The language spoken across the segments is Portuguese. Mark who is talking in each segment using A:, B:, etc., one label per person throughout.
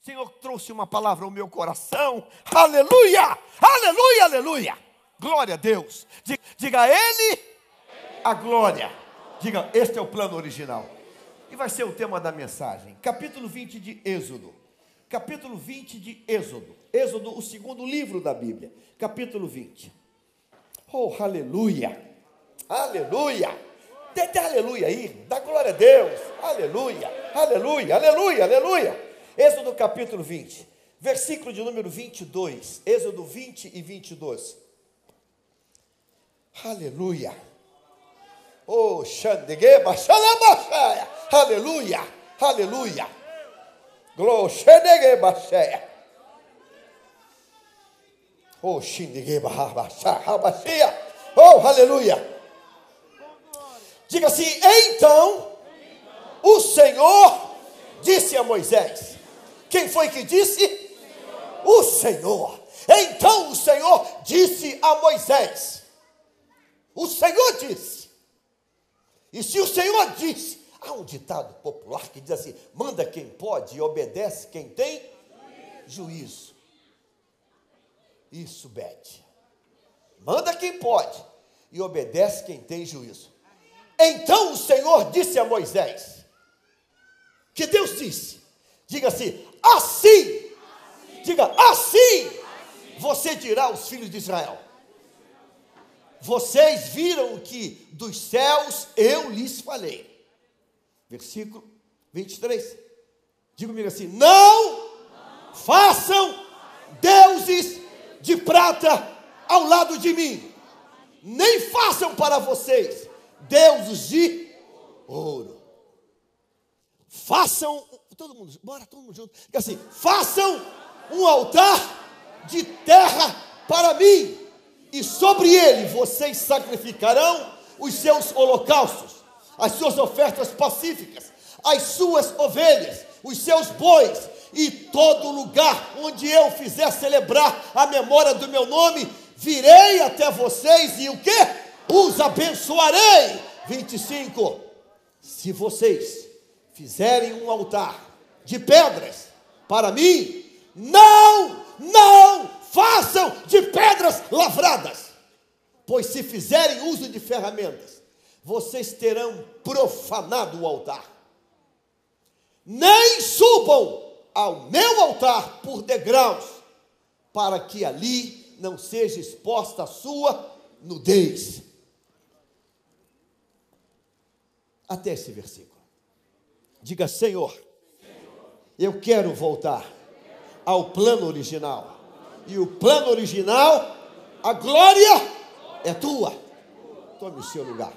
A: Senhor trouxe uma palavra ao meu coração. Aleluia! Aleluia, aleluia! Glória a Deus. Diga, diga a Ele a glória. Diga, este é o plano original. E vai ser o tema da mensagem. Capítulo 20 de Êxodo. Capítulo 20 de Êxodo. Êxodo, o segundo livro da Bíblia. Capítulo 20. Oh, aleluia! Aleluia! Dê, dê aleluia aí. Dá glória a Deus. Aleluia! Aleluia! Aleluia! Aleluia! Êxodo capítulo 20, versículo de número 22. Êxodo 20 e 22. Aleluia. Oh, Xandegeba, Xalabachaya. Aleluia. Aleluia. Glória, Xandegeba, Oh, Xindegeba, Rabachia. Oh, aleluia. Diga assim: então, o Senhor disse a Moisés: quem foi que disse? O Senhor. Então o Senhor disse a Moisés: O Senhor disse. E se o Senhor disse, há um ditado popular que diz assim: manda quem pode e obedece quem tem juízo. Isso, Bete. Manda quem pode e obedece quem tem juízo. Então o Senhor disse a Moisés: Que Deus disse, diga assim: assim, diga assim, você dirá aos filhos de Israel: Vocês viram que dos céus eu lhes falei. Versículo 23. Diga comigo assim: Não façam deuses de prata ao lado de mim, nem façam para vocês deuses de ouro. Façam todo mundo, bora todo mundo junto. Diga assim: façam um altar de terra para mim, e sobre ele vocês sacrificarão os seus holocaustos, as suas ofertas pacíficas, as suas ovelhas, os seus bois, e todo lugar onde eu fizer celebrar a memória do meu nome, virei até vocês e o que? Os abençoarei. 25. Se vocês fizerem um altar de pedras para mim, não, não façam de pedras lavradas, pois se fizerem uso de ferramentas, vocês terão profanado o altar. Nem subam ao meu altar por degraus, para que ali não seja exposta a sua nudez. Até esse versículo. Diga, Senhor eu quero voltar ao plano original. E o plano original, a glória é tua. Tome o seu lugar.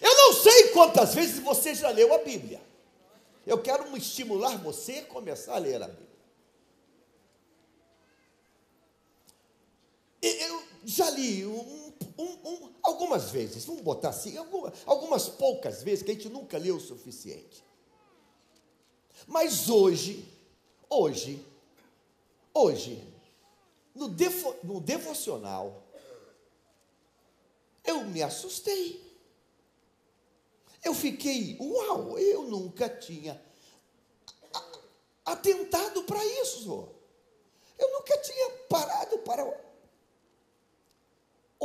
A: Eu não sei quantas vezes você já leu a Bíblia. Eu quero estimular você a começar a ler a Bíblia. Eu já li um um, um, algumas vezes, vamos botar assim, algumas, algumas poucas vezes, que a gente nunca leu o suficiente. Mas hoje, hoje, hoje, no, devo, no devocional, eu me assustei. Eu fiquei, uau, eu nunca tinha atentado para isso. Eu nunca tinha parado para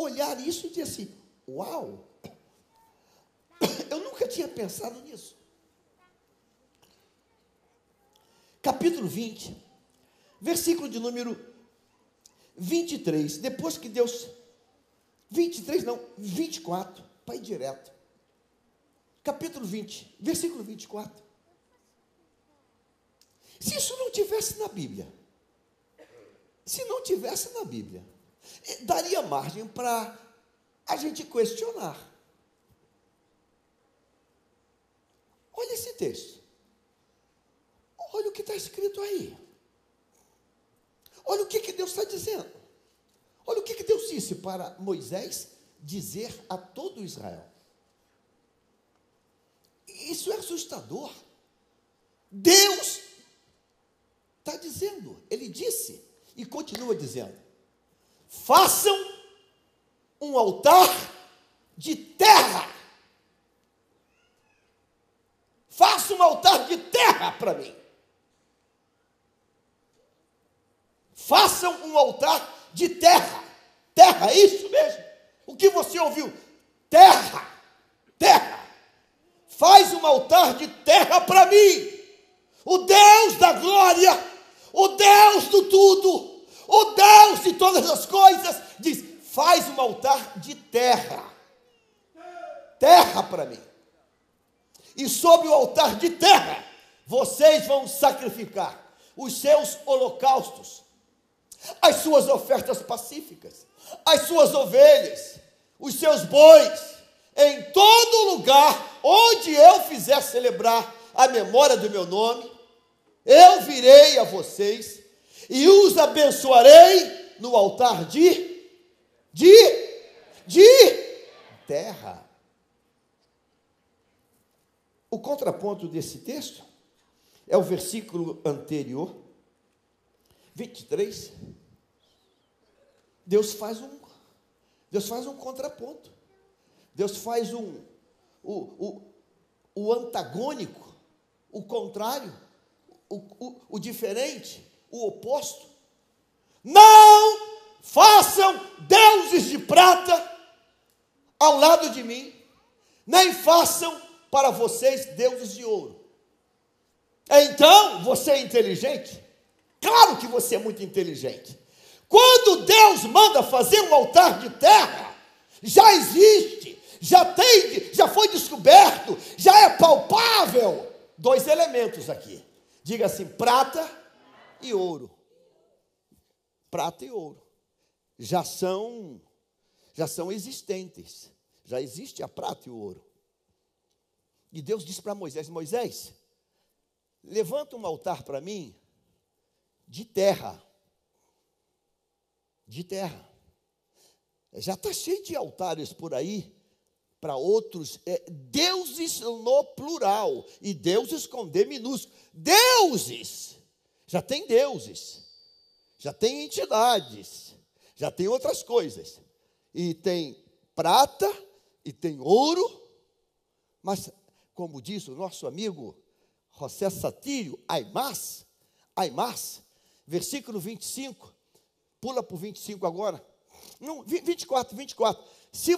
A: olhar isso e dizer assim: Uau! Eu nunca tinha pensado nisso. Capítulo 20, versículo de número 23. Depois que Deus. 23, não, 24, para ir direto. Capítulo 20, versículo 24. Se isso não tivesse na Bíblia, se não tivesse na Bíblia, daria margem para a gente questionar. Olha esse texto. Olha o que está escrito aí. Olha o que, que Deus está dizendo. Olha o que, que Deus disse para Moisés dizer a todo Israel. Isso é assustador. Deus está dizendo, ele disse e continua dizendo: façam um altar de terra Faça um altar de terra para mim. Façam um altar de terra. Terra, isso mesmo. O que você ouviu? Terra. Terra. Faz um altar de terra para mim. O Deus da glória, o Deus do tudo, o Deus de todas as coisas, diz: faz um altar de terra. Terra para mim. E sobre o altar de terra, vocês vão sacrificar os seus holocaustos, as suas ofertas pacíficas, as suas ovelhas, os seus bois, em todo lugar onde eu fizer celebrar a memória do meu nome, eu virei a vocês e os abençoarei no altar de de de terra. O contraponto desse texto é o versículo anterior, 23. Deus faz um Deus faz um contraponto. Deus faz um o, o, o antagônico, o contrário, o, o, o diferente, o oposto. Não façam deuses de prata ao lado de mim, nem façam para vocês deuses de ouro. Então, você é inteligente? Claro que você é muito inteligente. Quando Deus manda fazer um altar de terra, já existe, já tem, já foi descoberto, já é palpável dois elementos aqui. Diga assim: prata e ouro. Prata e ouro. Já são já são existentes. Já existe a prata e o ouro. E Deus disse para Moisés: Moisés, levanta um altar para mim de terra. De terra. Já está cheio de altares por aí para outros é, deuses no plural e deuses com D minúsculo. Deuses! Já tem deuses, já tem entidades, já tem outras coisas. E tem prata e tem ouro, mas, como diz o nosso amigo José Satírio, Aimas, Aimas, versículo 25, pula para o 25 agora. Não, 24, 24. Se,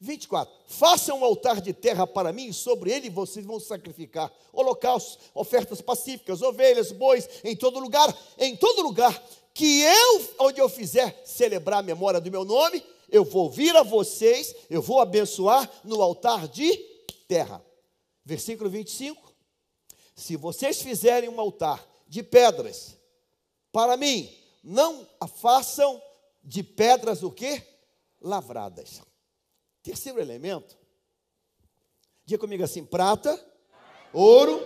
A: 24. Façam um altar de terra para mim, e sobre ele vocês vão sacrificar holocaustos, ofertas pacíficas, ovelhas, bois, em todo lugar, em todo lugar que eu, onde eu fizer celebrar a memória do meu nome, eu vou vir a vocês, eu vou abençoar no altar de terra. Versículo 25. Se vocês fizerem um altar de pedras para mim, não a façam de pedras o quê? Lavradas. Terceiro elemento, diga comigo assim: prata, ouro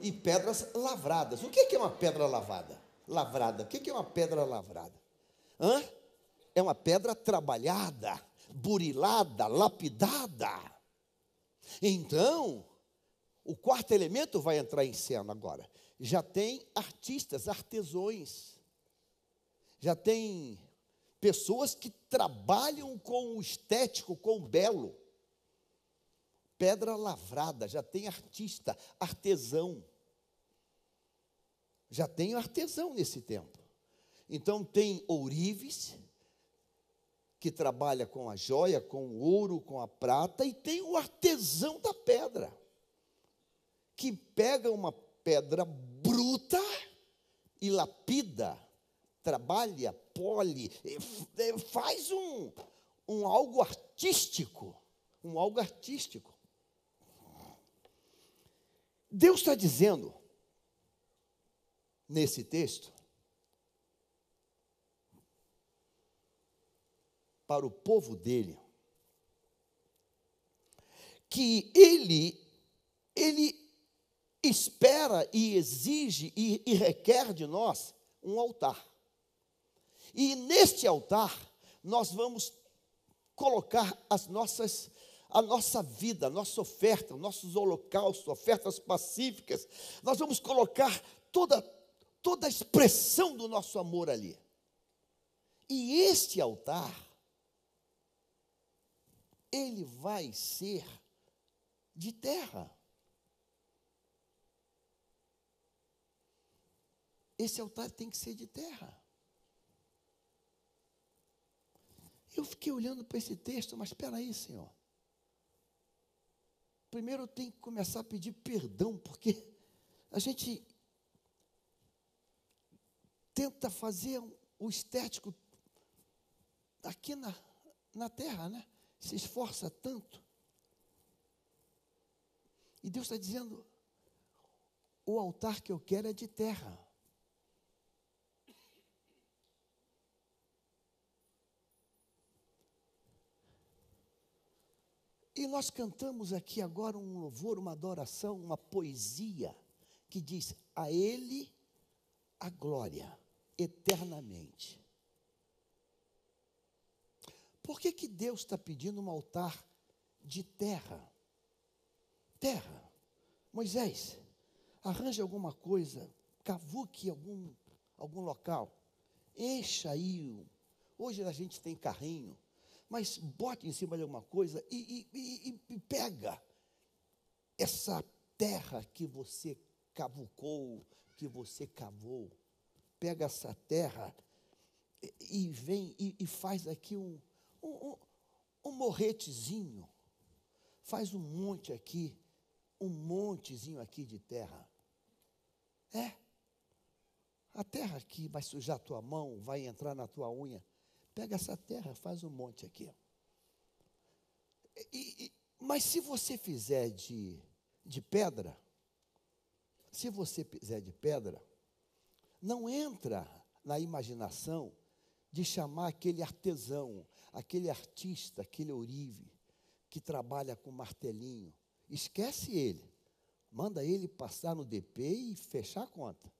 A: e pedras lavradas. O que é uma pedra lavada? Lavrada. O que é uma pedra lavrada? Hã? É uma pedra trabalhada, burilada, lapidada. Então, o quarto elemento vai entrar em cena agora. Já tem artistas, artesões. Já tem pessoas que trabalham com o estético, com o belo. Pedra lavrada, já tem artista, artesão. Já tem artesão nesse tempo. Então tem ourives, que trabalha com a joia, com o ouro, com a prata, e tem o artesão da pedra, que pega uma pedra bruta e lapida trabalha, pole, faz um, um algo artístico, um algo artístico. Deus está dizendo, nesse texto, para o povo dele, que ele, ele espera e exige e, e requer de nós um altar. E neste altar, nós vamos colocar as nossas a nossa vida, a nossa oferta, nossos holocaustos, ofertas pacíficas. Nós vamos colocar toda toda a expressão do nosso amor ali. E este altar ele vai ser de terra. Esse altar tem que ser de terra. Eu fiquei olhando para esse texto, mas espera aí, Senhor. Primeiro eu tenho que começar a pedir perdão, porque a gente tenta fazer o estético aqui na, na terra, né? Se esforça tanto. E Deus está dizendo: o altar que eu quero é de terra. E nós cantamos aqui agora um louvor, uma adoração, uma poesia que diz: A Ele a glória eternamente. Por que, que Deus está pedindo um altar de terra? Terra. Moisés, arranje alguma coisa, cavuque algum, algum local, encha aí. Hoje a gente tem carrinho, mas bote em cima de alguma coisa e, e, e, e pega essa terra que você cavucou, que você cavou. Pega essa terra e, vem e, faz aqui um, um, um morretezinho. Faz um monte aqui, um montezinho aqui de terra. É. A terra aqui vai sujar a tua mão, vai entrar na tua unha. Pega essa terra, faz um monte aqui. E, e, mas se você fizer de, de pedra, se você fizer de pedra, não entra na imaginação de chamar aquele artesão, aquele artista, aquele ourive, que trabalha com martelinho. Esquece ele. Manda ele passar no DP e fechar a conta.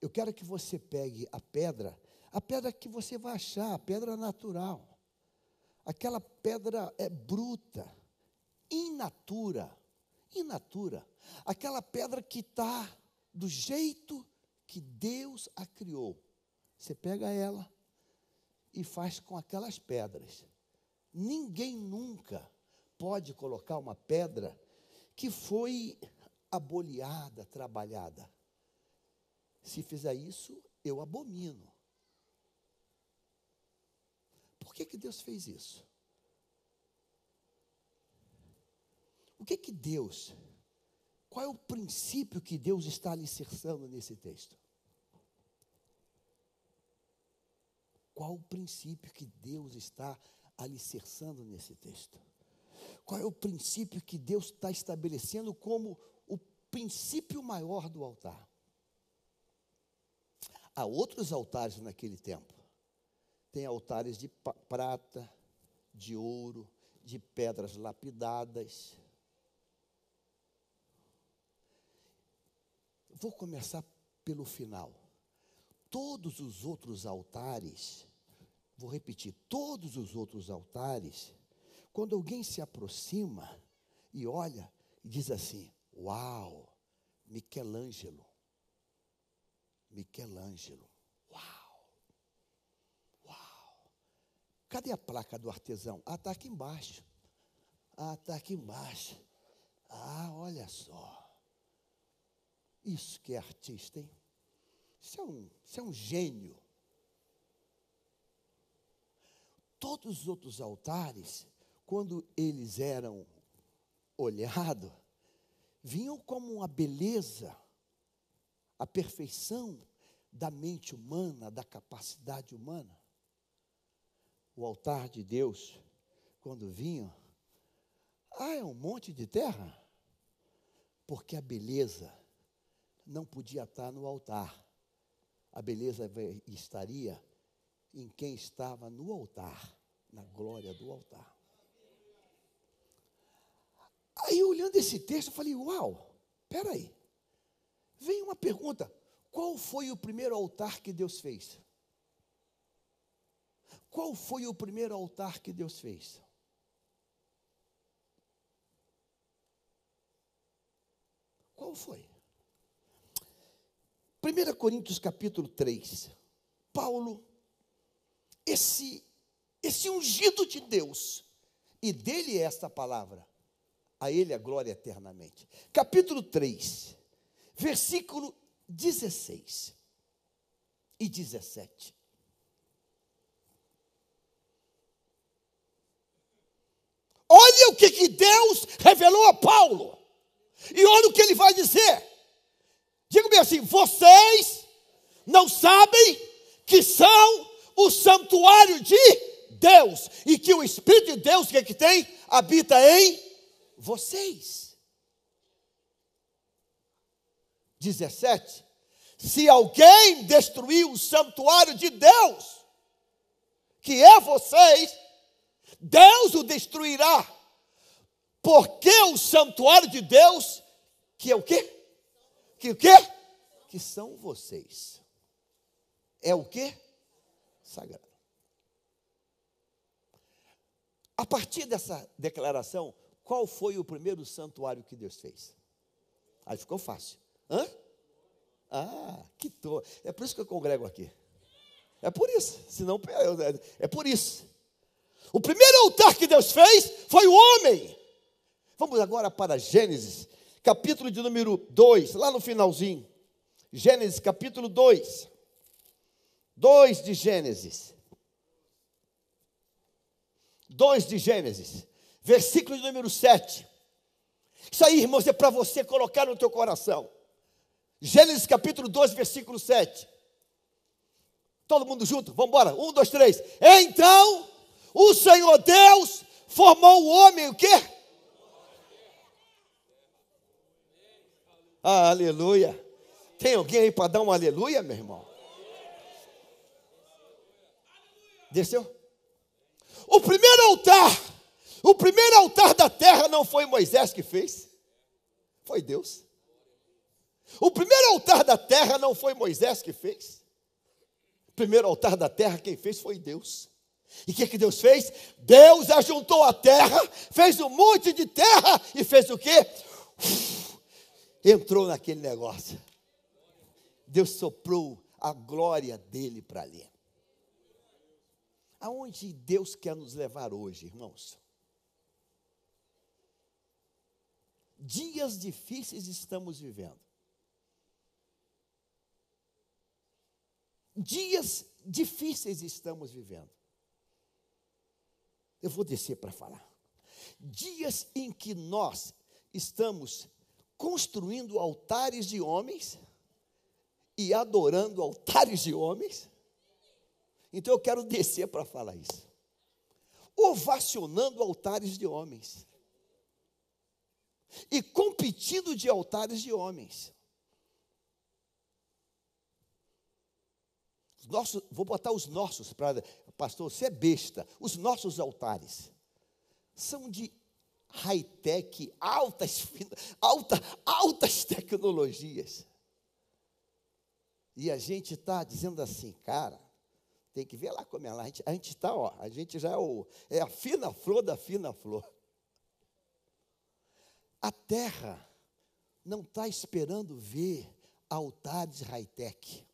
A: Eu quero que você pegue a pedra a pedra que você vai achar, a pedra natural. Aquela pedra é bruta, inatura, inatura. Aquela pedra que está do jeito que Deus a criou. Você pega ela e faz com aquelas pedras. Ninguém nunca pode colocar uma pedra que foi aboleada, trabalhada. Se fizer isso, eu abomino. Que, que Deus fez isso? O que que Deus, qual é o princípio que Deus está alicerçando nesse texto? Qual o princípio que Deus está alicerçando nesse texto? Qual é o princípio que Deus está estabelecendo como o princípio maior do altar? Há outros altares naquele tempo. Tem altares de prata, de ouro, de pedras lapidadas. Vou começar pelo final. Todos os outros altares, vou repetir, todos os outros altares, quando alguém se aproxima e olha e diz assim: Uau, Michelangelo. Michelangelo. Cadê a placa do artesão? Ah, está aqui embaixo. Ah, está aqui embaixo. Ah, olha só. Isso que é artista, hein? Isso é um, isso é um gênio. Todos os outros altares, quando eles eram olhados, vinham como uma beleza, a perfeição da mente humana, da capacidade humana o altar de Deus, quando vinham, ah, é um monte de terra? Porque a beleza não podia estar no altar. A beleza estaria em quem estava no altar, na glória do altar. Aí, olhando esse texto, eu falei: Uau, peraí. Vem uma pergunta: qual foi o primeiro altar que Deus fez? Qual foi o primeiro altar que Deus fez? Qual foi? 1 Coríntios capítulo 3. Paulo, esse, esse ungido de Deus, e dele é esta palavra, a ele a glória eternamente. Capítulo 3, versículo 16 e 17. Olha o que, que Deus revelou a Paulo. E olha o que ele vai dizer. Diga-me assim: vocês não sabem que são o santuário de Deus e que o Espírito de Deus, que é que tem? Habita em vocês. 17. Se alguém destruir o santuário de Deus, que é vocês, Deus o destruirá. Porque o santuário de Deus, que é o quê? Que o quê? Que são vocês. É o quê? Sagrado. A partir dessa declaração, qual foi o primeiro santuário que Deus fez? Aí ficou fácil. Hã? Ah, que to... É por isso que eu congrego aqui. É por isso. Senão, é, é por isso. O primeiro altar que Deus fez foi o homem. Vamos agora para Gênesis, capítulo de número 2, lá no finalzinho. Gênesis, capítulo 2. 2 de Gênesis. 2 de Gênesis, versículo de número 7. Isso aí, irmãos, é para você colocar no teu coração. Gênesis capítulo 2, versículo 7. Todo mundo junto? Vamos embora. Um, dois, três. Então, o Senhor Deus formou o homem o quê? Ah, aleluia. Tem alguém aí para dar um aleluia, meu irmão? Desceu? O primeiro altar, o primeiro altar da terra não foi Moisés que fez, foi Deus. O primeiro altar da terra não foi Moisés que fez. O primeiro altar da terra quem fez foi Deus. E o que, que Deus fez? Deus ajuntou a terra, fez um monte de terra e fez o quê? Entrou naquele negócio. Deus soprou a glória dele para ali. Aonde Deus quer nos levar hoje, irmãos? Dias difíceis estamos vivendo. Dias difíceis estamos vivendo. Eu vou descer para falar. Dias em que nós estamos construindo altares de homens e adorando altares de homens. Então eu quero descer para falar isso. Ovacionando altares de homens. E competindo de altares de homens. vou botar os nossos para. Pastor, você é besta. Os nossos altares são de high-tech, altas, alta, altas tecnologias. E a gente está dizendo assim, cara, tem que ver lá como é lá. A gente está, ó, a gente já é, o, é a fina flor da fina flor. A terra não está esperando ver altares high-tech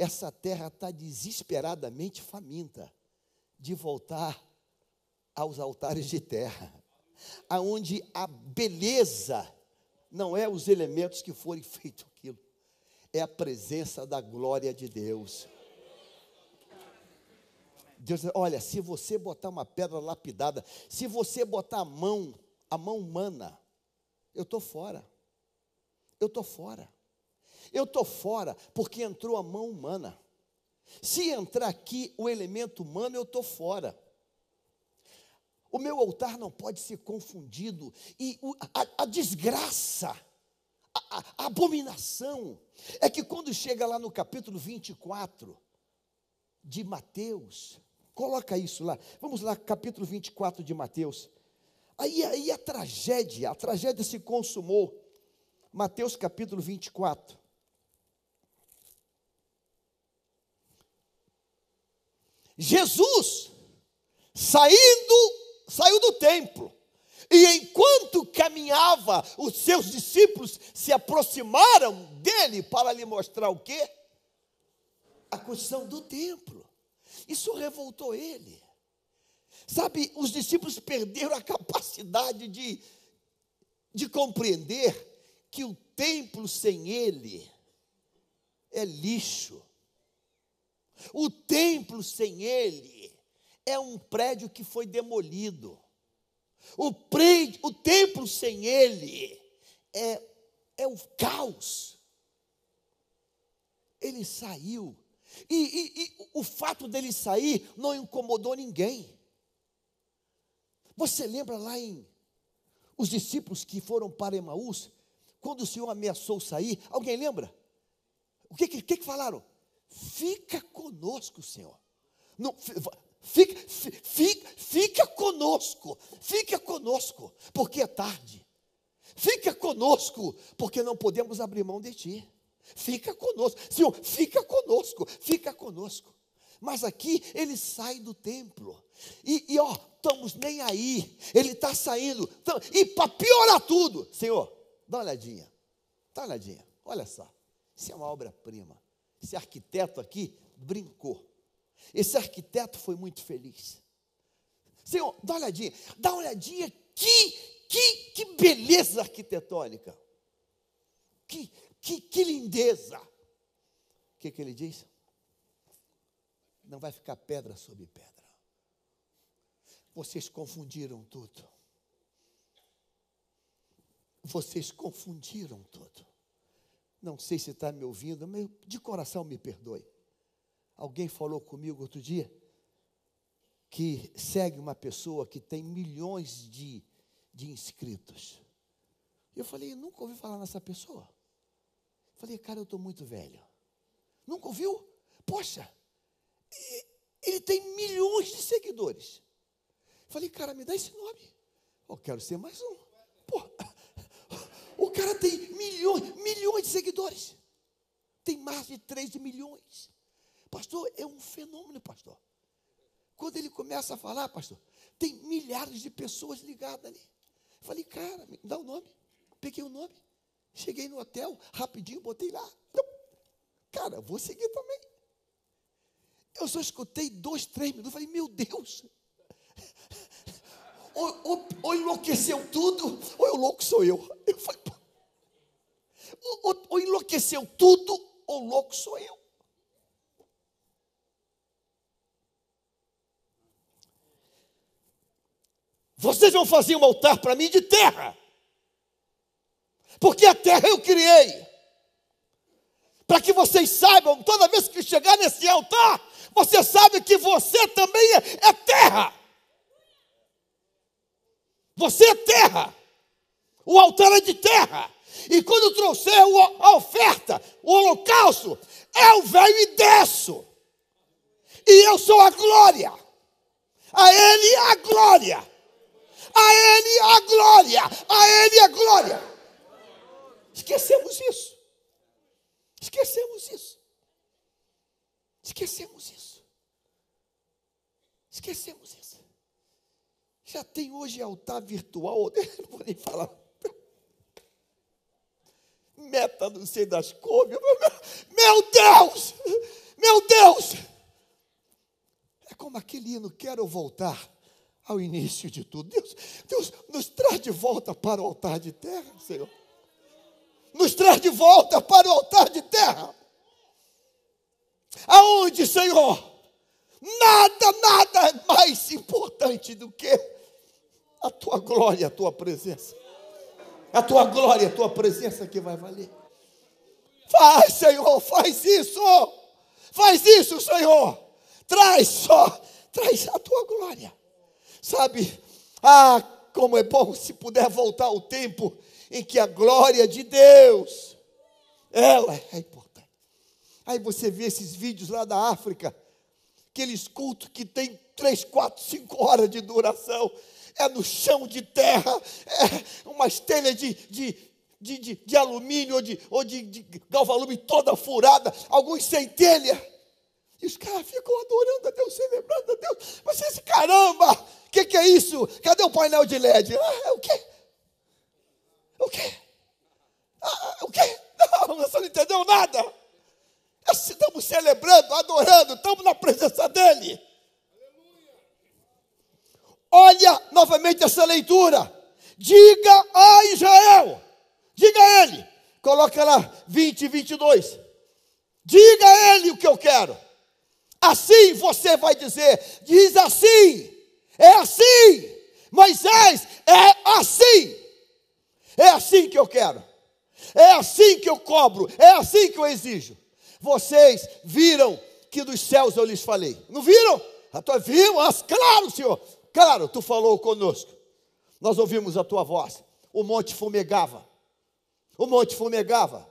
A: essa terra está desesperadamente faminta de voltar aos altares de terra, aonde a beleza não é os elementos que forem feitos aquilo, é a presença da glória de Deus. Deus, olha, se você botar uma pedra lapidada, se você botar a mão, a mão humana, eu estou fora. Eu estou fora. Eu estou fora porque entrou a mão humana. Se entrar aqui o elemento humano, eu estou fora. O meu altar não pode ser confundido. E a, a desgraça, a, a, abominação, é que quando chega lá no capítulo 24 de Mateus, coloca isso lá, vamos lá, capítulo 24 de Mateus. Aí, aí a tragédia, a tragédia se consumou. Mateus capítulo 24. Jesus, saindo, saiu do templo. E enquanto caminhava, os seus discípulos se aproximaram dele para lhe mostrar o quê? A construção do templo. Isso revoltou ele. Sabe, os discípulos perderam a capacidade de, de compreender que o templo sem ele é lixo. O templo sem ele é um prédio que foi demolido. O, prédio, o templo sem ele é, é o caos. Ele saiu. E, e, e o fato dele sair não incomodou ninguém. Você lembra lá em os discípulos que foram para Emaús, quando o Senhor ameaçou sair, alguém lembra? O que, que, que falaram? Fica conosco, Senhor. Não, fica, fica, fica conosco, fica conosco, porque é tarde. Fica conosco, porque não podemos abrir mão de ti. Fica conosco, Senhor, fica conosco, fica conosco. Mas aqui ele sai do templo. E, e ó, estamos nem aí. Ele está saindo. E para piorar tudo, Senhor, dá uma olhadinha. Dá uma olhadinha. Olha só. Isso é uma obra-prima. Esse arquiteto aqui brincou. Esse arquiteto foi muito feliz. Senhor, dá uma olhadinha. Dá uma olhadinha. Que, que, que beleza arquitetônica. Que, que, que lindeza. O que, que ele diz? Não vai ficar pedra sobre pedra. Vocês confundiram tudo. Vocês confundiram tudo. Não sei se está me ouvindo, mas de coração me perdoe. Alguém falou comigo outro dia que segue uma pessoa que tem milhões de, de inscritos. Eu falei, nunca ouvi falar nessa pessoa. Falei, cara, eu estou muito velho. Nunca ouviu? Poxa, ele tem milhões de seguidores. Falei, cara, me dá esse nome. Eu quero ser mais um. Pô, o cara tem milhões, milhões de seguidores. Tem mais de 3 milhões. Pastor, é um fenômeno, pastor. Quando ele começa a falar, pastor, tem milhares de pessoas ligadas ali. Falei, cara, me dá o nome. Peguei o nome. Cheguei no hotel, rapidinho, botei lá. Cara, vou seguir também. Eu só escutei dois, três minutos. Falei, meu Deus. Ou, ou, ou enlouqueceu tudo, ou o louco sou eu. Eu falei, ou, ou, ou enlouqueceu tudo, ou louco sou eu. Vocês vão fazer um altar para mim de terra porque a terra eu criei. Para que vocês saibam, toda vez que chegar nesse altar, você sabe que você também é, é terra. Você é terra. O altar é de terra. E quando trouxer a oferta, o holocausto, eu venho e desço. E eu sou a glória. A Ele a glória. A Ele a glória. A Ele a glória. Esquecemos isso. Esquecemos isso. Esquecemos isso. Esquecemos isso. Já tem hoje altar virtual, não vou nem falar. Meta não sei das cores. Meu Deus! Meu Deus! É como aquele hino, quero voltar ao início de tudo. Deus, Deus nos traz de volta para o altar de terra, Senhor nos traz de volta para o altar de terra. Aonde, Senhor? Nada, nada é mais importante do que a tua glória, a tua presença. A tua glória, a tua presença que vai valer. Faz, Senhor, faz isso. Faz isso, Senhor. Traz só, traz a tua glória. Sabe? Ah, como é bom se puder voltar o tempo em que a glória de Deus, ela é importante. Aí você vê esses vídeos lá da África, aqueles cultos que tem três, quatro, cinco horas de duração, é no chão de terra, é uma telha de, de, de, de, de alumínio ou de, ou de, de galvalume toda furada, alguns sem telha. E os caras ficam adorando a Deus, celebrando a Deus. Mas esse caramba, o que, que, é isso? Cadê o painel de LED? Ah, é o quê? O quê? Ah, o quê? Não, você não entendeu nada. Estamos celebrando, adorando, estamos na presença dEle. Olha novamente essa leitura. Diga a Israel, diga a ele, coloca lá 20 e 22. Diga a ele o que eu quero. Assim você vai dizer: diz assim, é assim, Moisés, é assim, é assim que eu quero, é assim que eu cobro, é assim que eu exijo. Vocês viram que dos céus eu lhes falei, não viram? A tua viu? Mas, claro, Senhor, claro, tu falou conosco. Nós ouvimos a tua voz. O monte fumegava. O monte fumegava.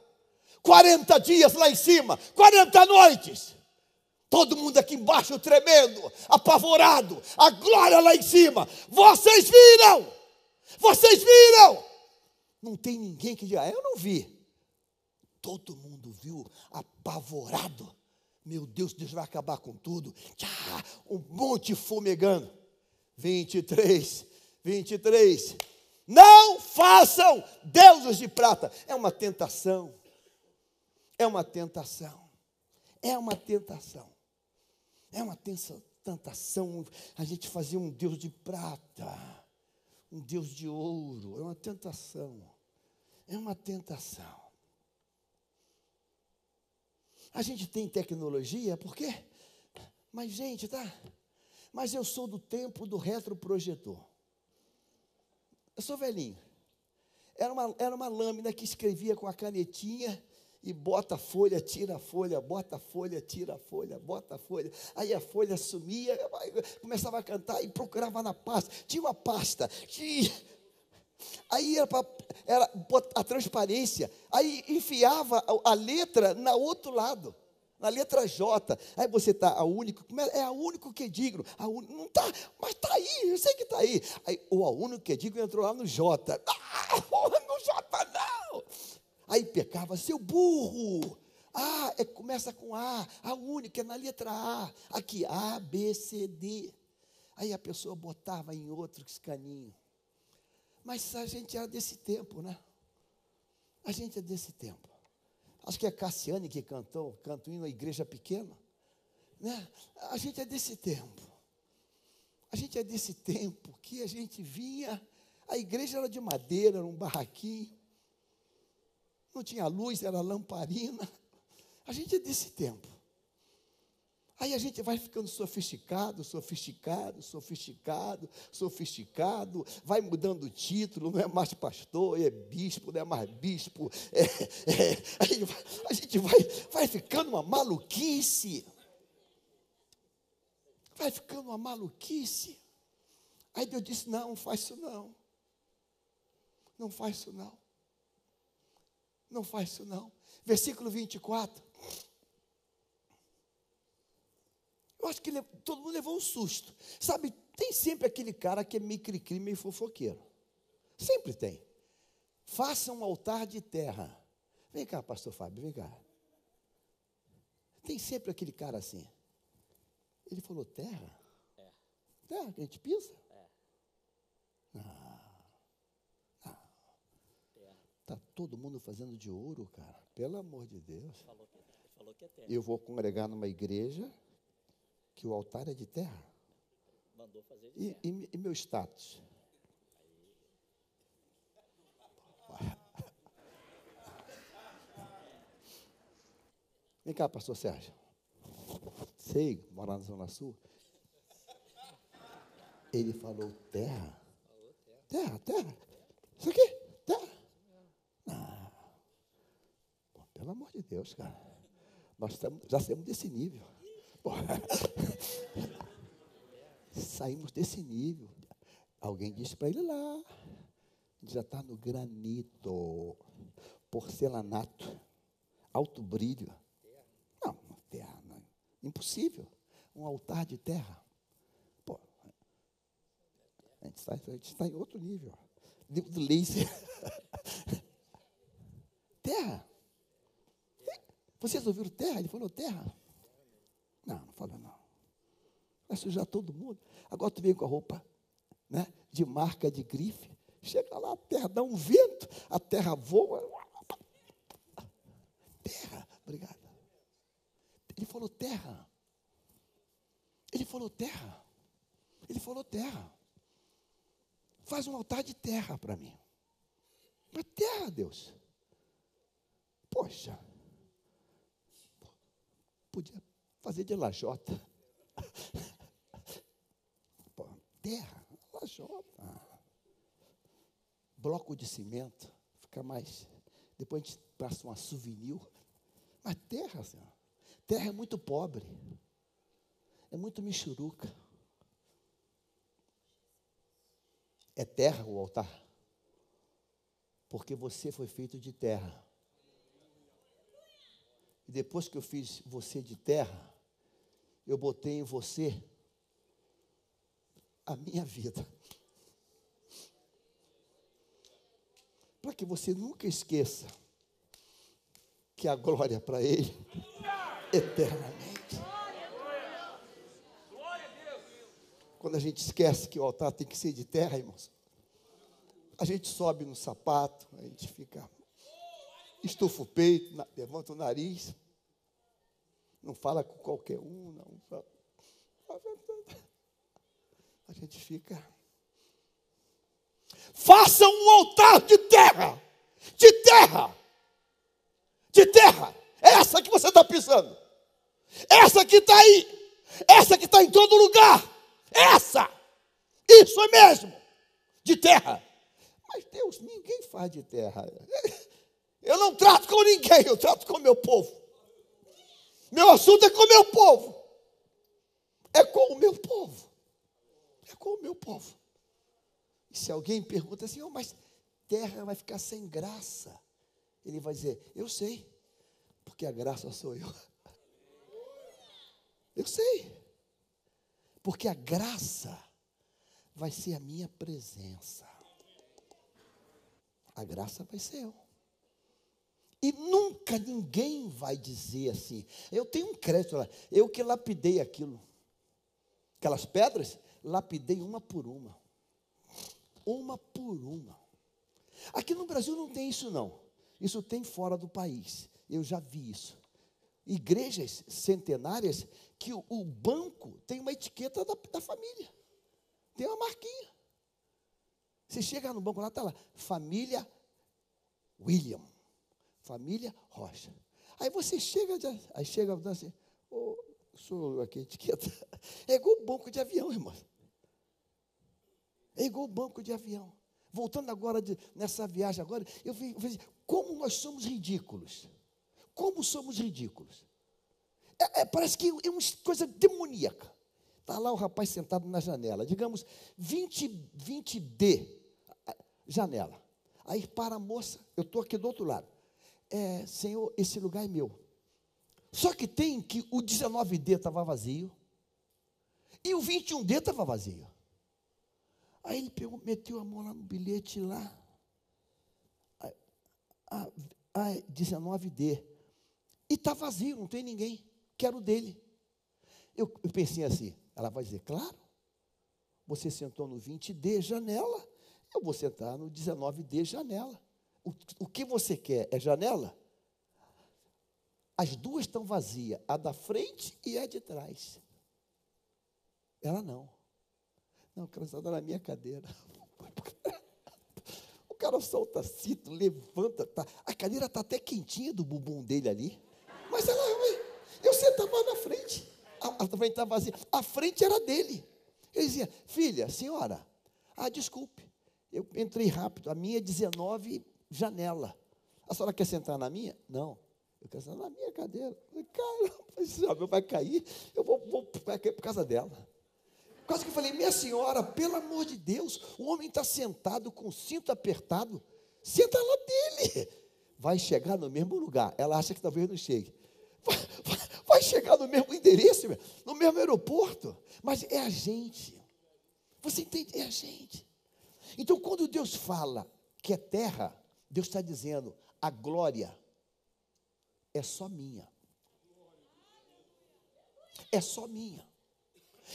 A: 40 dias lá em cima, 40 noites. Todo mundo aqui embaixo tremendo, apavorado, a glória lá em cima. Vocês viram? Vocês viram? Não tem ninguém que diga, ah, eu não vi. Todo mundo viu, apavorado. Meu Deus, Deus vai acabar com tudo. Tchá, um monte fumegando. 23, 23. Não façam deuses de prata. É uma tentação. É uma tentação. É uma tentação. É uma tentação a gente fazer um Deus de prata, um Deus de ouro. É uma tentação. É uma tentação. A gente tem tecnologia, por quê? Mas, gente, tá? Mas eu sou do tempo do retroprojetor. Eu sou velhinho. Era uma, era uma lâmina que escrevia com a canetinha e bota a folha, tira a folha, bota a folha, tira a folha, bota a folha. Aí a folha sumia, começava a cantar e procurava na pasta. Tinha uma pasta, tinha. Aí era, pra, era a transparência, aí enfiava a, letra na outro lado na letra J. Aí você está a único, é a único que é digno. A un, não está, mas está aí, eu sei que está aí. aí. O a único que é digno entrou lá no J. Ah, no J não. Aí pecava, seu burro. Ah, é, começa com A, a única, é na letra A. Aqui, A, B, C, D. Aí a pessoa botava em outro escaninho. Mas a gente era desse tempo, né? A gente é desse tempo. Acho que é Cassiane que cantou, cantou em uma igreja pequena. Né? A gente é desse tempo. A gente é desse tempo que a gente vinha, a igreja era de madeira, era um barraquinho. Não tinha luz, era lamparina. A gente é desse tempo. Aí a gente vai ficando sofisticado, sofisticado, sofisticado, sofisticado, vai mudando o título, não é mais pastor, é bispo, não é mais bispo. É, é, a gente, vai, a gente vai, vai ficando uma maluquice. Vai ficando uma maluquice. Aí Deus disse: não, não faz isso não. Não faz isso não. Não faz isso não. Versículo 24. Eu acho que todo mundo levou um susto. Sabe, tem sempre aquele cara que é meio cri-cri, meio fofoqueiro. Sempre tem. Faça um altar de terra. Vem cá, pastor Fábio, vem cá. Tem sempre aquele cara assim. Ele falou, terra? É. Terra que a gente pisa? É. Ah. Ah. Tá todo mundo fazendo de ouro, cara. Pelo amor de Deus. Falou que, é falou que é terra. Eu vou congregar numa igreja que o altar é de terra. Mandou fazer de e, terra. E, e meu status? Vem cá, pastor Sérgio. Sei, morar na Zona Sul. Ele falou terra. Terra, terra. Isso aqui, terra. Não. Pô, pelo amor de Deus, cara. Nós já saímos desse nível. Saímos desse nível. Alguém disse para ele lá. Já está no granito, porcelanato, alto brilho. Não, terra, não. impossível. Um altar de terra. Pô, a gente está, a gente está em outro nível. Livro do laser. terra. Vocês ouviram terra? Ele falou terra. Não, não fala não. Vai sujar todo mundo. Agora tu vem com a roupa né, de marca de grife. Chega lá, a terra dá um vento, a terra voa. Terra, obrigado. Ele falou terra. Ele falou terra. Ele falou terra. Faz um altar de terra para mim. Mas terra, Deus. Poxa. podia fazer de lajota. Pô, terra, lajota. Bloco de cimento, fica mais. Depois a gente passa uma souvenir. Mas terra, senhor. Terra é muito pobre. É muito michuruca. É terra o altar. Porque você foi feito de terra. E depois que eu fiz você de terra, eu botei em você a minha vida. Para que você nunca esqueça que a glória é para Ele eternamente. Quando a gente esquece que o altar tem que ser de terra, irmãos, a gente sobe no sapato, a gente fica, estufa o peito, levanta o nariz, não fala com qualquer um, não. A gente fica. Faça um altar de terra, de terra, de terra. Essa que você está pisando, essa que está aí, essa que está em todo lugar. Essa! Isso é mesmo! De terra. Mas Deus, ninguém faz de terra. Eu não trato com ninguém, eu trato com meu povo. Meu assunto é com o meu povo. É com o meu povo. É com o meu povo. E se alguém pergunta assim, oh, mas terra vai ficar sem graça. Ele vai dizer, eu sei, porque a graça sou eu. Eu sei. Porque a graça vai ser a minha presença. A graça vai ser eu. E nunca ninguém vai dizer assim. Eu tenho um crédito lá. Eu que lapidei aquilo. Aquelas pedras, lapidei uma por uma. Uma por uma. Aqui no Brasil não tem isso, não. Isso tem fora do país. Eu já vi isso. Igrejas centenárias que o, o banco tem uma etiqueta da, da família. Tem uma marquinha. Você chega no banco lá, está lá, família William, família Rocha. Aí você chega, aí chega assim, ô, oh, sou aqui, etiqueta. É igual banco de avião, irmão. É igual banco de avião. Voltando agora de, nessa viagem agora, eu vejo como nós somos ridículos. Como somos ridículos. É, é, parece que é uma coisa demoníaca. Está lá o rapaz sentado na janela, digamos 20, 20D, janela. Aí para a moça, eu estou aqui do outro lado. É, Senhor, esse lugar é meu. Só que tem que o 19D estava vazio e o 21D estava vazio. Aí ele pegou, meteu a mão lá no bilhete lá. A, a, a 19D. E está vazio, não tem ninguém quero dele. Eu, eu pensei assim, ela vai dizer, claro, você sentou no 20D, janela, eu vou sentar no 19D, janela. O, o que você quer é janela? As duas estão vazias, a da frente e a de trás. Ela não. Não, sentar na minha cadeira. O cara solta cinto, levanta, tá, a cadeira está até quentinha do bumbum dele ali. Mas ela, eu sentava na frente. A, a frente estava vazia. A frente era dele. Ele dizia, filha, senhora, ah, desculpe. Eu entrei rápido. A minha é 19 janela. A senhora quer sentar na minha? Não. Eu quero sentar na minha cadeira. Caramba, esse homem vai cair. Eu vou, vou cair por causa dela. Quase que eu falei, minha senhora, pelo amor de Deus, o homem está sentado com o cinto apertado. Senta lá dele. Vai chegar no mesmo lugar. Ela acha que talvez não chegue. Vai, vai, vai chegar no mesmo endereço, no mesmo aeroporto, mas é a gente. Você entende? É a gente. Então, quando Deus fala que é terra, Deus está dizendo: a glória é só minha. É só minha.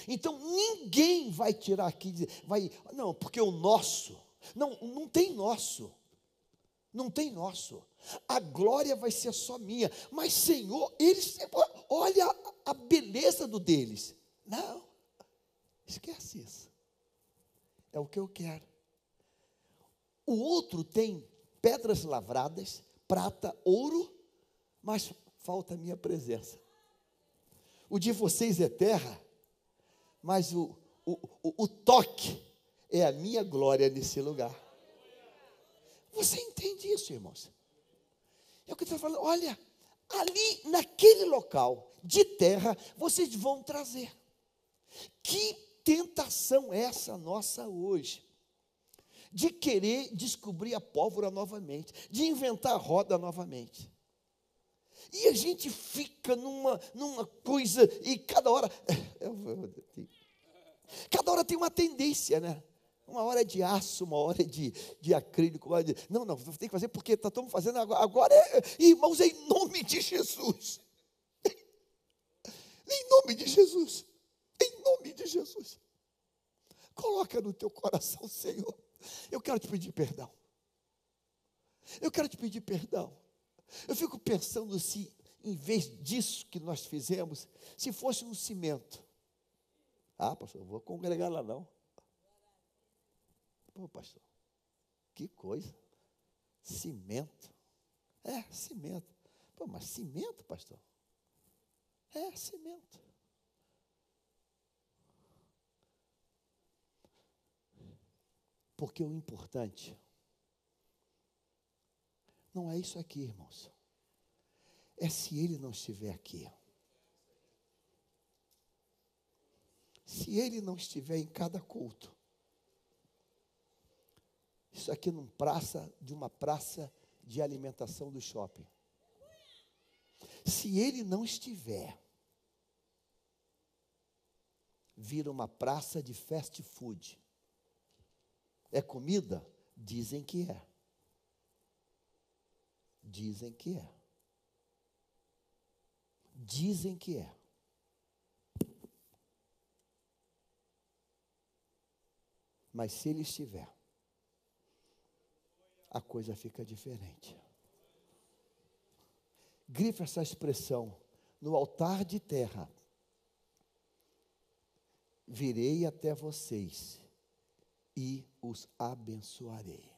A: Então ninguém vai tirar aqui, vai, não, porque o nosso, não, não tem nosso, não tem nosso a glória vai ser só minha. Mas, Senhor, eles, olha a beleza do deles. Não, esquece isso. É o que eu quero. O outro tem pedras lavradas, prata, ouro, mas falta a minha presença. O de vocês é terra, mas o, o, o, o toque é a minha glória nesse lugar. Você entende isso, irmãos? É o que está falando. Olha, ali naquele local de terra, vocês vão trazer. Que tentação é essa nossa hoje? De querer descobrir a pólvora novamente, de inventar a roda novamente. E a gente fica numa, numa coisa, e cada hora. Cada hora tem uma tendência, né? Uma hora é de aço, uma hora é de, de acrílico. Uma de, não, não, tem que fazer porque todo mundo fazendo agora. Agora, é, irmãos, em nome de Jesus. Em nome de Jesus. Em nome de Jesus. Coloca no teu coração, Senhor. Eu quero te pedir perdão. Eu quero te pedir perdão. Eu fico pensando se, em vez disso que nós fizemos, se fosse um cimento. Ah, pastor, eu vou congregar lá não. Pô, pastor, que coisa. Cimento. É, cimento. Pô, mas cimento, pastor? É, cimento. Porque o importante não é isso aqui, irmãos. É se ele não estiver aqui. Se ele não estiver em cada culto. Isso aqui num praça, de uma praça de alimentação do shopping. Se ele não estiver, vira uma praça de fast food. É comida? Dizem que é. Dizem que é. Dizem que é. Mas se ele estiver, a coisa fica diferente. Grife essa expressão. No altar de terra, virei até vocês e os abençoarei.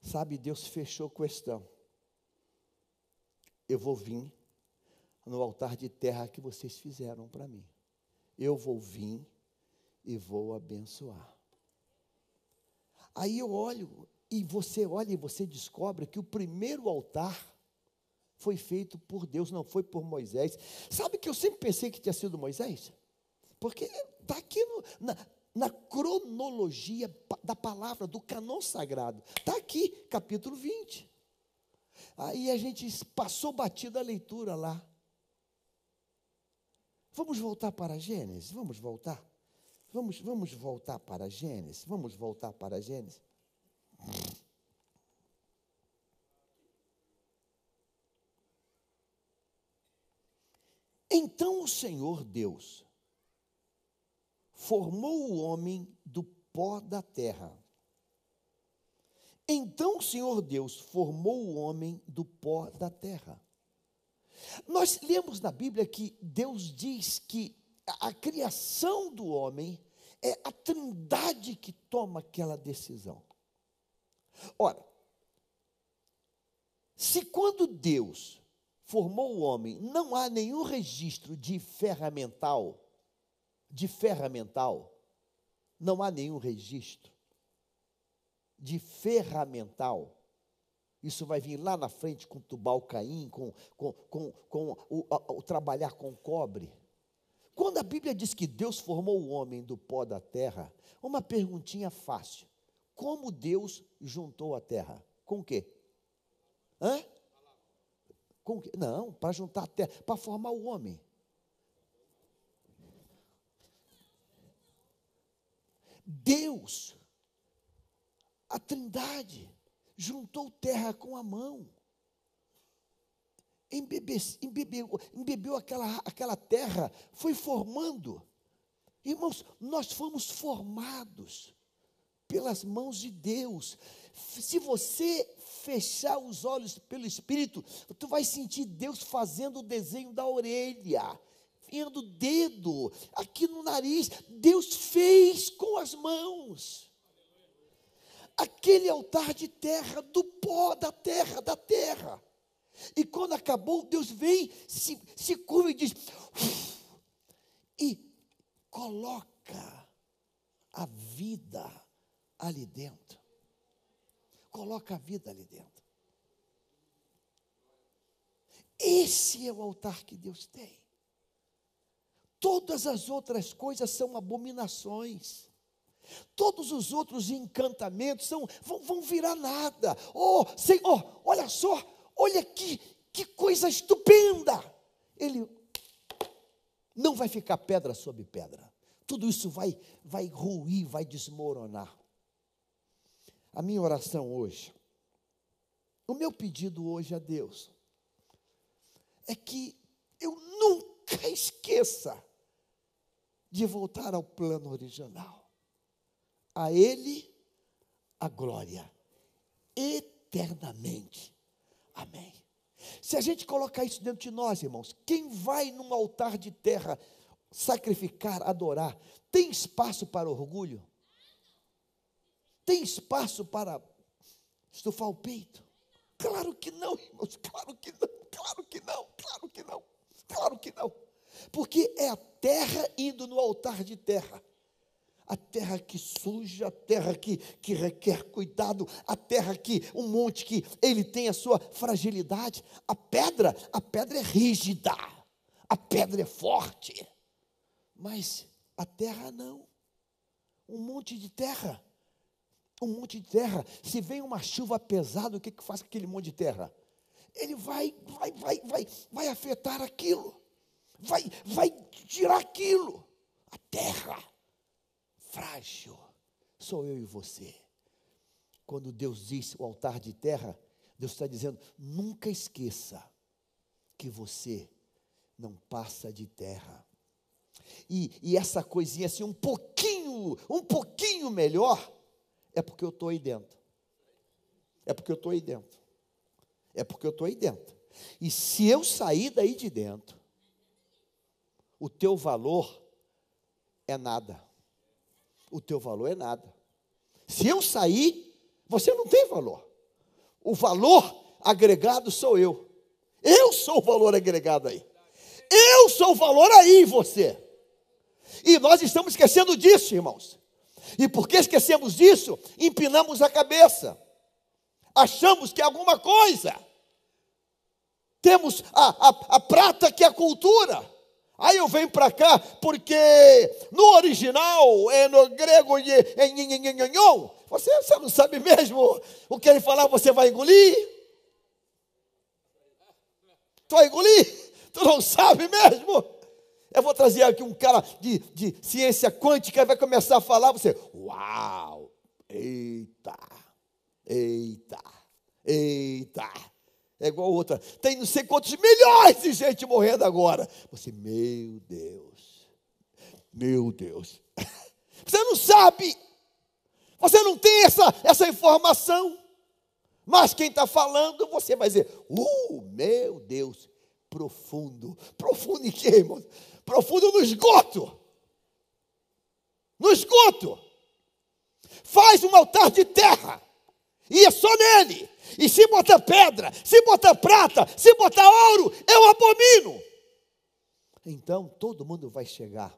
A: Sabe, Deus fechou questão. Eu vou vir no altar de terra que vocês fizeram para mim. Eu vou vir e vou abençoar. Aí eu olho e você olha e você descobre que o primeiro altar foi feito por Deus, não foi por Moisés. Sabe que eu sempre pensei que tinha sido Moisés? Porque está aqui no, na, na cronologia da palavra, do canon sagrado. Está aqui, capítulo 20. Aí a gente passou batida a leitura lá. Vamos voltar para Gênesis? Vamos voltar? Vamos, vamos voltar para Gênesis? Vamos voltar para Gênesis? Então o Senhor Deus formou o homem do pó da terra. Então o Senhor Deus formou o homem do pó da terra. Nós lemos na Bíblia que Deus diz que a criação do homem é a trindade que toma aquela decisão. Ora, se quando Deus formou o homem não há nenhum registro de ferramental, de ferramental, não há nenhum registro de ferramental. Isso vai vir lá na frente com Tubal Caim, com, com, com, com o, o, o trabalhar com cobre. Quando a Bíblia diz que Deus formou o homem do pó da terra, uma perguntinha fácil. Como Deus juntou a terra? Com o quê? Hã? Com o quê? Não, para juntar a terra, para formar o homem. Deus, a Trindade, juntou terra com a mão, embebeu, embebeu, aquela, aquela terra, foi formando. Irmãos, nós fomos formados pelas mãos de Deus. Se você fechar os olhos pelo Espírito, tu vai sentir Deus fazendo o desenho da orelha enfiando o dedo aqui no nariz. Deus fez com as mãos. Aquele altar de terra, do pó da terra, da terra. E quando acabou, Deus vem, se, se curva e diz: e coloca a vida ali dentro. Coloca a vida ali dentro. Esse é o altar que Deus tem. Todas as outras coisas são abominações. Todos os outros encantamentos são, vão, vão virar nada. Oh, Senhor, olha só, olha que, que coisa estupenda. Ele não vai ficar pedra sobre pedra. Tudo isso vai, vai ruir, vai desmoronar. A minha oração hoje, o meu pedido hoje a Deus, é que eu nunca esqueça de voltar ao plano original. A Ele a glória, eternamente. Amém. Se a gente colocar isso dentro de nós, irmãos, quem vai num altar de terra sacrificar, adorar, tem espaço para orgulho? Tem espaço para estufar o peito? Claro que não, irmãos, claro que não, claro que não, claro que não, claro que não. Porque é a terra indo no altar de terra. A terra que suja, a terra que, que requer cuidado, a terra que, um monte que ele tem a sua fragilidade. A pedra, a pedra é rígida, a pedra é forte. Mas a terra não. Um monte de terra. Um monte de terra. Se vem uma chuva pesada, o que, que faz com aquele monte de terra? Ele vai, vai, vai, vai, vai afetar aquilo vai, vai tirar aquilo. A terra frágil sou eu e você. Quando Deus diz o altar de terra, Deus está dizendo: nunca esqueça que você não passa de terra. E, e essa coisinha assim, um pouquinho, um pouquinho melhor, é porque eu estou aí dentro. É porque eu estou aí dentro. É porque eu estou aí dentro. E se eu sair daí de dentro, o teu valor é nada. O teu valor é nada. Se eu sair, você não tem valor. O valor agregado sou eu. Eu sou o valor agregado aí. Eu sou o valor aí, você. E nós estamos esquecendo disso, irmãos. E porque esquecemos disso, empinamos a cabeça. Achamos que é alguma coisa. Temos a, a, a prata que é a cultura. Aí eu venho para cá porque no original, é no grego, você, você não sabe mesmo o que ele falar, você vai engolir? Tu vai engolir? Tu não sabe mesmo? Eu vou trazer aqui um cara de, de ciência quântica e vai começar a falar, você, uau, eita, eita, eita é igual outra. Tem não sei quantos milhões de gente morrendo agora. Você, meu Deus, meu Deus. Você não sabe, você não tem essa, essa informação. Mas quem está falando, você vai dizer, uh, meu Deus, profundo. Profundo em quê, irmão? Profundo no esgoto. No esgoto. Faz um altar de terra. E é só nele. E se botar pedra, se botar prata, se botar ouro, eu abomino. Então todo mundo vai chegar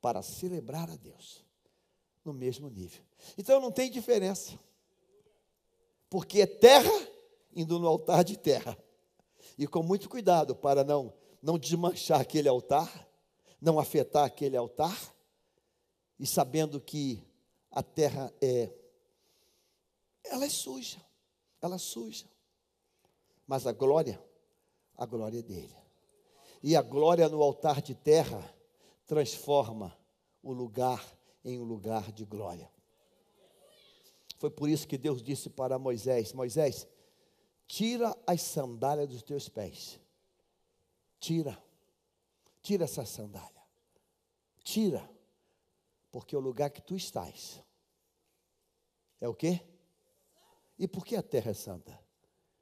A: para celebrar a Deus no mesmo nível. Então não tem diferença. Porque é terra indo no altar de terra. E com muito cuidado para não não desmanchar aquele altar, não afetar aquele altar, e sabendo que a terra é ela é suja ela suja. Mas a glória, a glória é dele. E a glória no altar de terra transforma o lugar em um lugar de glória. Foi por isso que Deus disse para Moisés: Moisés, tira as sandálias dos teus pés. Tira. Tira essa sandália. Tira. Porque o lugar que tu estás é o quê? E por que a terra é santa?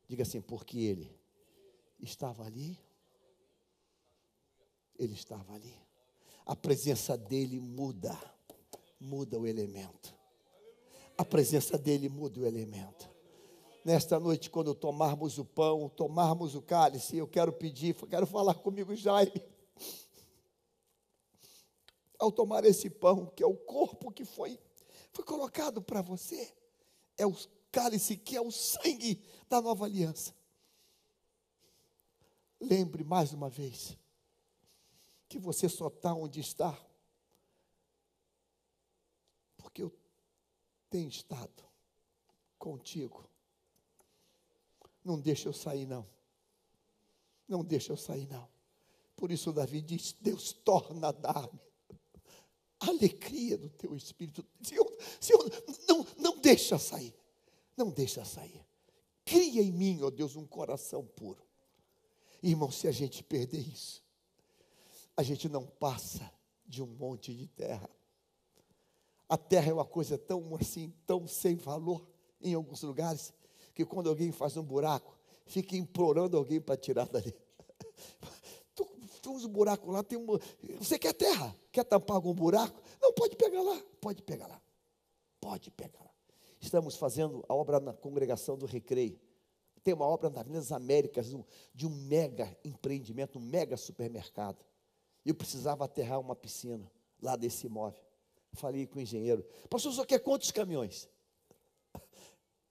A: Diga assim, porque ele estava ali. Ele estava ali. A presença dele muda, muda o elemento. A presença dele muda o elemento. Nesta noite, quando tomarmos o pão, tomarmos o cálice, eu quero pedir, quero falar comigo, Jaime. Ao tomar esse pão, que é o corpo que foi, foi colocado para você, é o cálice que é o sangue da nova aliança. Lembre mais uma vez que você só está onde está, porque eu tenho estado contigo. Não deixa eu sair, não. Não deixa eu sair, não. Por isso Davi diz: Deus torna a dar-me alegria do teu espírito. Senhor, Senhor não, não deixa sair. Não deixa sair. Cria em mim, ó oh Deus, um coração puro. Irmão, se a gente perder isso, a gente não passa de um monte de terra. A terra é uma coisa tão assim, tão sem valor em alguns lugares, que quando alguém faz um buraco, fica implorando alguém para tirar dali. Tu, tu um buraco lá, tem um. Você quer terra? Quer tampar algum buraco? Não, pode pegar lá, pode pegar lá. Pode pegar lá. Estamos fazendo a obra na congregação do Recreio. Tem uma obra nas Américas de um mega empreendimento, um mega supermercado. Eu precisava aterrar uma piscina lá desse imóvel. Falei com o engenheiro, pastor, só quer quantos caminhões?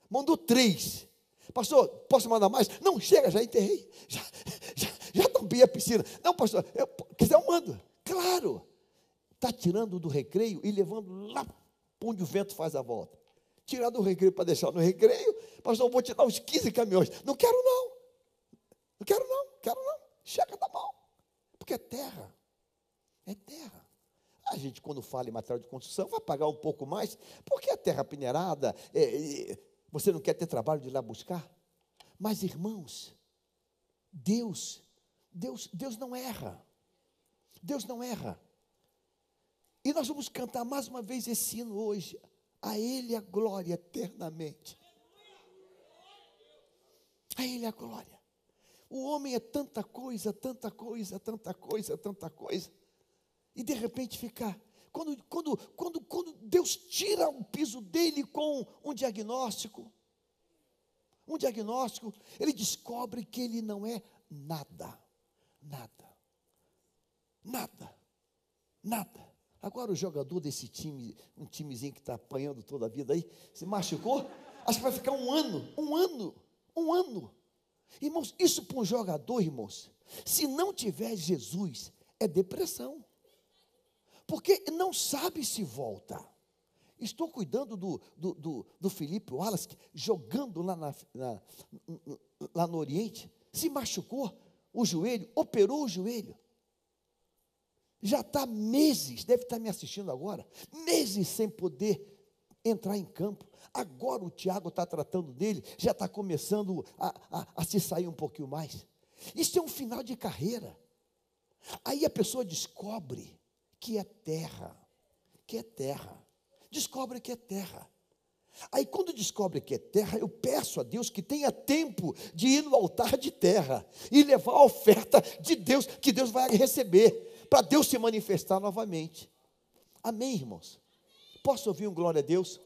A: Mandou três. Pastor, posso mandar mais? Não, chega, já enterrei. Já, já, já tampei a piscina. Não, pastor, eu, quiser eu mando. Claro. Está tirando do recreio e levando lá onde o vento faz a volta. Tirar do recreio para deixar no recreio. Pastor, eu vou te dar uns 15 caminhões. Não quero não. Não quero não, quero não. Chega da mão. Porque é terra. É terra. A gente, quando fala em material de construção, vai pagar um pouco mais, porque a terra peneirada, é, é, você não quer ter trabalho de ir lá buscar? Mas, irmãos, Deus, Deus, Deus não erra. Deus não erra. E nós vamos cantar mais uma vez esse hino hoje. A Ele a glória eternamente. A Ele a glória. O homem é tanta coisa, tanta coisa, tanta coisa, tanta coisa. E de repente ficar quando, quando, quando, quando Deus tira o piso dele com um diagnóstico, um diagnóstico, ele descobre que ele não é nada, nada, nada, nada. Agora o jogador desse time, um timezinho que está apanhando toda a vida aí, se machucou, acho que vai ficar um ano, um ano, um ano. Irmãos, isso para um jogador, irmãos, se não tiver Jesus, é depressão porque não sabe se volta. Estou cuidando do, do, do, do Felipe Wallace, jogando lá, na, na, lá no Oriente, se machucou o joelho, operou o joelho. Já está meses, deve estar me assistindo agora, meses sem poder entrar em campo. Agora o Tiago está tratando dele, já está começando a, a, a se sair um pouquinho mais. Isso é um final de carreira. Aí a pessoa descobre que é terra, que é terra. Descobre que é terra. Aí, quando descobre que é terra, eu peço a Deus que tenha tempo de ir no altar de terra e levar a oferta de Deus, que Deus vai receber, para Deus se manifestar novamente. Amém, irmãos? Posso ouvir um glória a Deus?